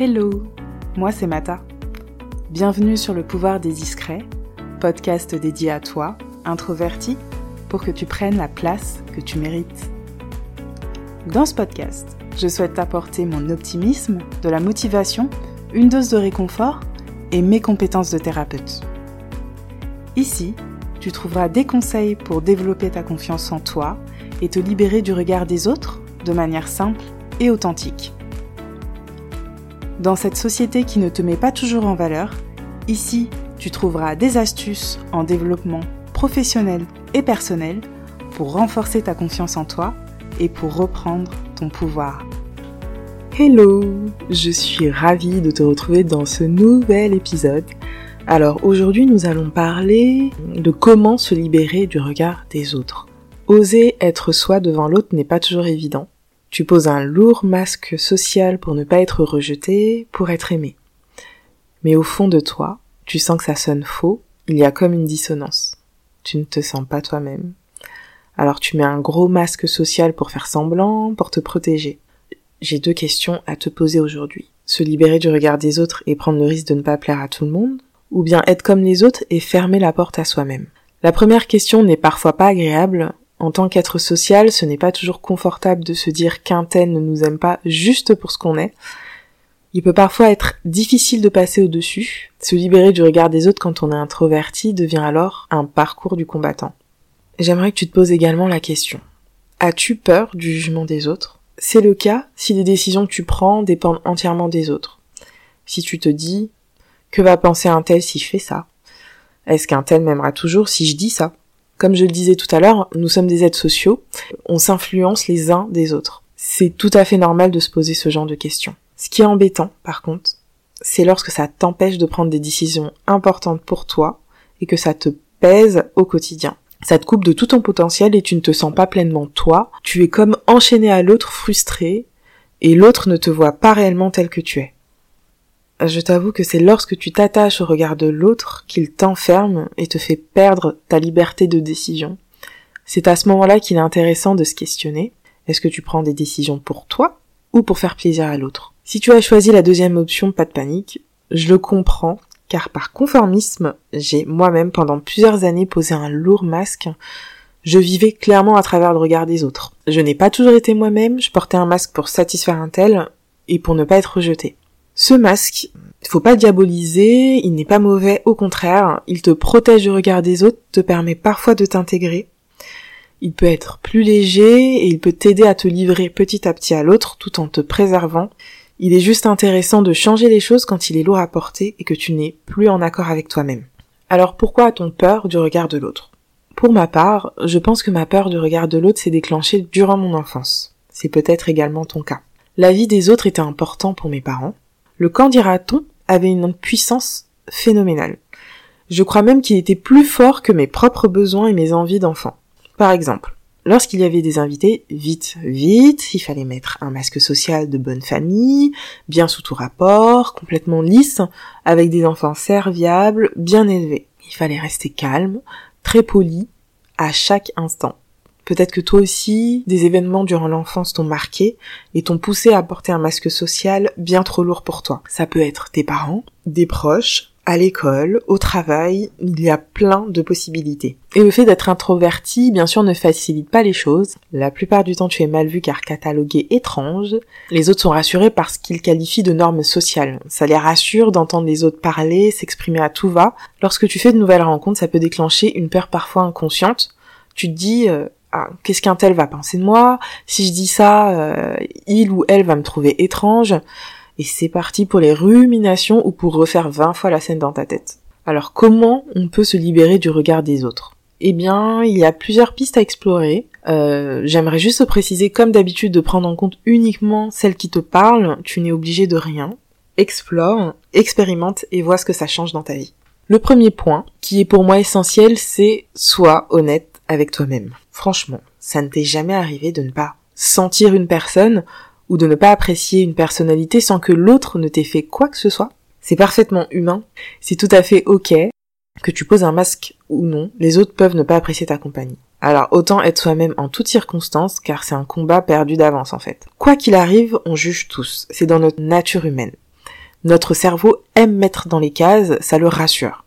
Hello, moi c'est Mata. Bienvenue sur le pouvoir des discrets, podcast dédié à toi, introverti, pour que tu prennes la place que tu mérites. Dans ce podcast, je souhaite t'apporter mon optimisme, de la motivation, une dose de réconfort et mes compétences de thérapeute. Ici, tu trouveras des conseils pour développer ta confiance en toi et te libérer du regard des autres de manière simple et authentique. Dans cette société qui ne te met pas toujours en valeur, ici, tu trouveras des astuces en développement professionnel et personnel pour renforcer ta confiance en toi et pour reprendre ton pouvoir. Hello, je suis ravie de te retrouver dans ce nouvel épisode. Alors aujourd'hui nous allons parler de comment se libérer du regard des autres. Oser être soi devant l'autre n'est pas toujours évident. Tu poses un lourd masque social pour ne pas être rejeté, pour être aimé. Mais au fond de toi, tu sens que ça sonne faux, il y a comme une dissonance. Tu ne te sens pas toi-même. Alors tu mets un gros masque social pour faire semblant, pour te protéger. J'ai deux questions à te poser aujourd'hui. Se libérer du regard des autres et prendre le risque de ne pas plaire à tout le monde, ou bien être comme les autres et fermer la porte à soi-même? La première question n'est parfois pas agréable, en tant qu'être social, ce n'est pas toujours confortable de se dire qu'un tel ne nous aime pas juste pour ce qu'on est. Il peut parfois être difficile de passer au-dessus. Se libérer du regard des autres quand on est introverti devient alors un parcours du combattant. J'aimerais que tu te poses également la question. As-tu peur du jugement des autres? C'est le cas si les décisions que tu prends dépendent entièrement des autres. Si tu te dis que va penser un tel si je fais ça? Est-ce qu'un tel m'aimera toujours si je dis ça? Comme je le disais tout à l'heure, nous sommes des êtres sociaux, on s'influence les uns des autres. C'est tout à fait normal de se poser ce genre de questions. Ce qui est embêtant, par contre, c'est lorsque ça t'empêche de prendre des décisions importantes pour toi et que ça te pèse au quotidien. Ça te coupe de tout ton potentiel et tu ne te sens pas pleinement toi. Tu es comme enchaîné à l'autre frustré et l'autre ne te voit pas réellement tel que tu es je t'avoue que c'est lorsque tu t'attaches au regard de l'autre qu'il t'enferme et te fait perdre ta liberté de décision. C'est à ce moment-là qu'il est intéressant de se questionner. Est-ce que tu prends des décisions pour toi ou pour faire plaisir à l'autre? Si tu as choisi la deuxième option, pas de panique, je le comprends, car par conformisme, j'ai moi-même pendant plusieurs années posé un lourd masque. Je vivais clairement à travers le regard des autres. Je n'ai pas toujours été moi-même, je portais un masque pour satisfaire un tel et pour ne pas être rejeté. Ce masque, faut pas diaboliser, il n'est pas mauvais, au contraire, il te protège du regard des autres, te permet parfois de t'intégrer. Il peut être plus léger et il peut t'aider à te livrer petit à petit à l'autre tout en te préservant. Il est juste intéressant de changer les choses quand il est lourd à porter et que tu n'es plus en accord avec toi-même. Alors pourquoi a-t-on peur du regard de l'autre? Pour ma part, je pense que ma peur du regard de l'autre s'est déclenchée durant mon enfance. C'est peut-être également ton cas. La vie des autres était important pour mes parents, le quand dira-t-on avait une puissance phénoménale. Je crois même qu'il était plus fort que mes propres besoins et mes envies d'enfant. Par exemple, lorsqu'il y avait des invités, vite, vite, il fallait mettre un masque social de bonne famille, bien sous tout rapport, complètement lisse, avec des enfants serviables, bien élevés. Il fallait rester calme, très poli, à chaque instant. Peut-être que toi aussi, des événements durant l'enfance t'ont marqué et t'ont poussé à porter un masque social bien trop lourd pour toi. Ça peut être tes parents, des proches, à l'école, au travail, il y a plein de possibilités. Et le fait d'être introverti, bien sûr, ne facilite pas les choses. La plupart du temps, tu es mal vu car catalogué étrange. Les autres sont rassurés parce qu'ils qualifient de normes sociales. Ça les rassure d'entendre les autres parler, s'exprimer à tout va. Lorsque tu fais de nouvelles rencontres, ça peut déclencher une peur parfois inconsciente. Tu te dis, euh, ah, qu'est-ce qu'un tel va penser de moi? Si je dis ça, euh, il ou elle va me trouver étrange. Et c'est parti pour les ruminations ou pour refaire 20 fois la scène dans ta tête. Alors comment on peut se libérer du regard des autres? Eh bien, il y a plusieurs pistes à explorer. Euh, j'aimerais juste préciser, comme d'habitude, de prendre en compte uniquement celles qui te parlent. Tu n'es obligé de rien. Explore, expérimente et vois ce que ça change dans ta vie. Le premier point, qui est pour moi essentiel, c'est sois honnête avec toi-même. Franchement, ça ne t'est jamais arrivé de ne pas sentir une personne ou de ne pas apprécier une personnalité sans que l'autre ne t'ait fait quoi que ce soit? C'est parfaitement humain, c'est tout à fait ok que tu poses un masque ou non, les autres peuvent ne pas apprécier ta compagnie. Alors autant être soi-même en toutes circonstances car c'est un combat perdu d'avance en fait. Quoi qu'il arrive, on juge tous, c'est dans notre nature humaine. Notre cerveau aime mettre dans les cases, ça le rassure.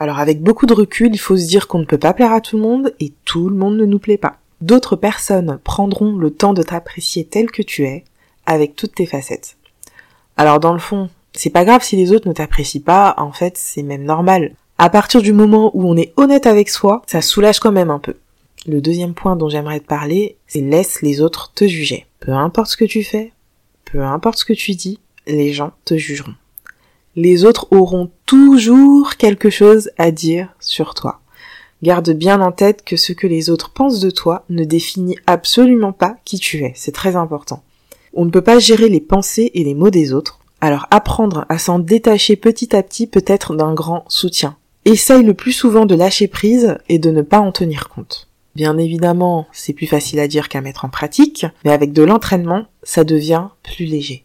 Alors avec beaucoup de recul, il faut se dire qu'on ne peut pas plaire à tout le monde et tout le monde ne nous plaît pas. D'autres personnes prendront le temps de t'apprécier tel que tu es, avec toutes tes facettes. Alors dans le fond, c'est pas grave si les autres ne t'apprécient pas, en fait c'est même normal. À partir du moment où on est honnête avec soi, ça soulage quand même un peu. Le deuxième point dont j'aimerais te parler, c'est laisse les autres te juger. Peu importe ce que tu fais, peu importe ce que tu dis, les gens te jugeront. Les autres auront toujours quelque chose à dire sur toi. Garde bien en tête que ce que les autres pensent de toi ne définit absolument pas qui tu es. C'est très important. On ne peut pas gérer les pensées et les mots des autres. Alors apprendre à s'en détacher petit à petit peut être d'un grand soutien. Essaye le plus souvent de lâcher prise et de ne pas en tenir compte. Bien évidemment, c'est plus facile à dire qu'à mettre en pratique, mais avec de l'entraînement, ça devient plus léger.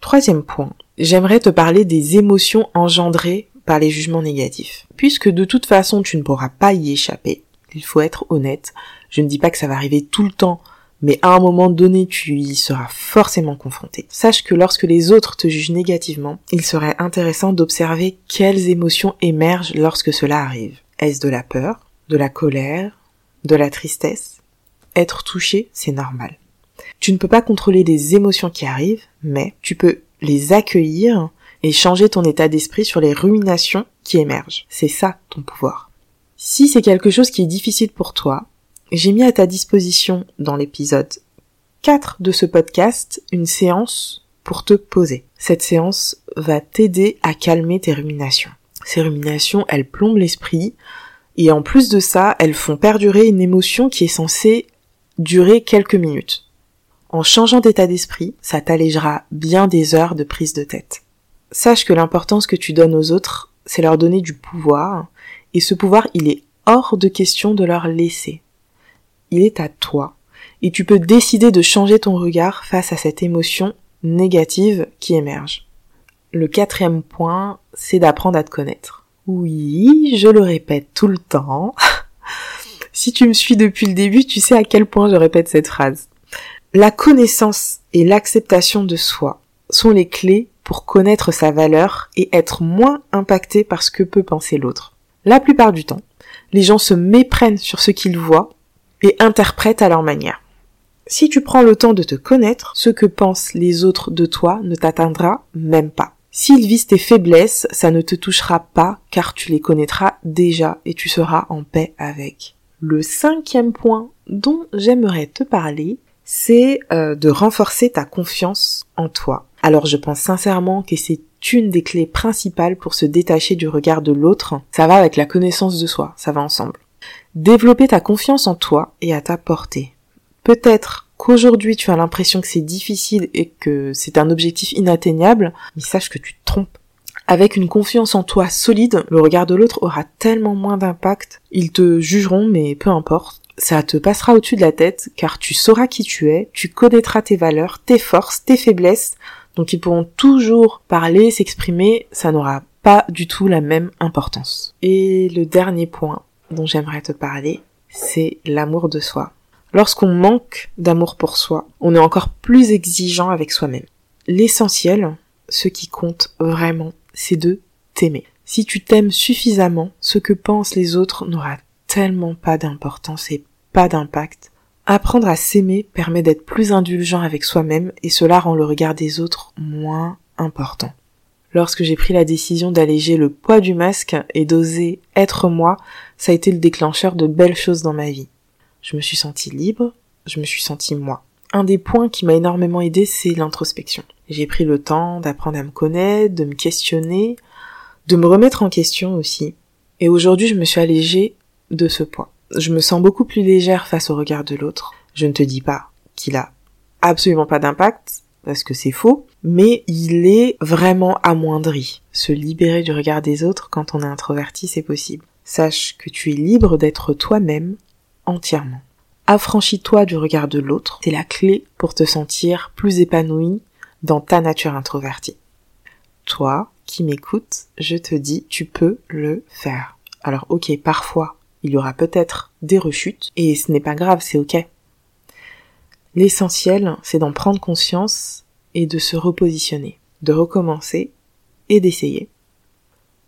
Troisième point, j'aimerais te parler des émotions engendrées par les jugements négatifs. Puisque de toute façon tu ne pourras pas y échapper, il faut être honnête, je ne dis pas que ça va arriver tout le temps, mais à un moment donné tu y seras forcément confronté. Sache que lorsque les autres te jugent négativement, il serait intéressant d'observer quelles émotions émergent lorsque cela arrive. Est-ce de la peur, de la colère, de la tristesse? Être touché, c'est normal. Tu ne peux pas contrôler les émotions qui arrivent, mais tu peux les accueillir et changer ton état d'esprit sur les ruminations qui émergent. C'est ça ton pouvoir. Si c'est quelque chose qui est difficile pour toi, j'ai mis à ta disposition dans l'épisode 4 de ce podcast une séance pour te poser. Cette séance va t'aider à calmer tes ruminations. Ces ruminations, elles plombent l'esprit et en plus de ça, elles font perdurer une émotion qui est censée durer quelques minutes. En changeant d'état d'esprit, ça t'allégera bien des heures de prise de tête sache que l'importance que tu donnes aux autres, c'est leur donner du pouvoir, et ce pouvoir, il est hors de question de leur laisser. Il est à toi, et tu peux décider de changer ton regard face à cette émotion négative qui émerge. Le quatrième point, c'est d'apprendre à te connaître. Oui, je le répète tout le temps. si tu me suis depuis le début, tu sais à quel point je répète cette phrase. La connaissance et l'acceptation de soi sont les clés pour connaître sa valeur et être moins impacté par ce que peut penser l'autre. La plupart du temps, les gens se méprennent sur ce qu'ils voient et interprètent à leur manière. Si tu prends le temps de te connaître, ce que pensent les autres de toi ne t'atteindra même pas. S'ils visent tes faiblesses, ça ne te touchera pas car tu les connaîtras déjà et tu seras en paix avec. Le cinquième point dont j'aimerais te parler, c'est euh, de renforcer ta confiance en toi. Alors je pense sincèrement que c'est une des clés principales pour se détacher du regard de l'autre. Ça va avec la connaissance de soi, ça va ensemble. Développer ta confiance en toi et à ta portée. Peut-être qu'aujourd'hui tu as l'impression que c'est difficile et que c'est un objectif inatteignable, mais sache que tu te trompes. Avec une confiance en toi solide, le regard de l'autre aura tellement moins d'impact. Ils te jugeront, mais peu importe. Ça te passera au-dessus de la tête, car tu sauras qui tu es, tu connaîtras tes valeurs, tes forces, tes faiblesses, donc ils pourront toujours parler, s'exprimer, ça n'aura pas du tout la même importance. Et le dernier point dont j'aimerais te parler, c'est l'amour de soi. Lorsqu'on manque d'amour pour soi, on est encore plus exigeant avec soi-même. L'essentiel, ce qui compte vraiment, c'est de t'aimer. Si tu t'aimes suffisamment, ce que pensent les autres n'aura tellement pas d'importance et pas d'impact Apprendre à s'aimer permet d'être plus indulgent avec soi-même et cela rend le regard des autres moins important. Lorsque j'ai pris la décision d'alléger le poids du masque et d'oser être moi, ça a été le déclencheur de belles choses dans ma vie. Je me suis sentie libre, je me suis sentie moi. Un des points qui m'a énormément aidé, c'est l'introspection. J'ai pris le temps d'apprendre à me connaître, de me questionner, de me remettre en question aussi. Et aujourd'hui, je me suis allégée de ce poids je me sens beaucoup plus légère face au regard de l'autre. Je ne te dis pas qu'il a absolument pas d'impact, parce que c'est faux, mais il est vraiment amoindri. Se libérer du regard des autres quand on est introverti, c'est possible. Sache que tu es libre d'être toi-même entièrement. Affranchis-toi du regard de l'autre, c'est la clé pour te sentir plus épanoui dans ta nature introvertie. Toi qui m'écoutes, je te dis, tu peux le faire. Alors ok, parfois il y aura peut-être des rechutes, et ce n'est pas grave, c'est ok. L'essentiel, c'est d'en prendre conscience et de se repositionner, de recommencer et d'essayer.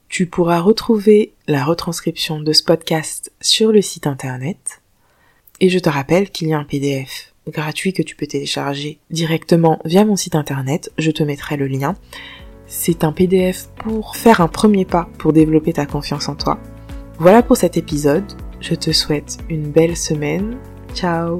Tu pourras retrouver la retranscription de ce podcast sur le site internet. Et je te rappelle qu'il y a un PDF gratuit que tu peux télécharger directement via mon site internet. Je te mettrai le lien. C'est un PDF pour faire un premier pas pour développer ta confiance en toi. Voilà pour cet épisode. Je te souhaite une belle semaine. Ciao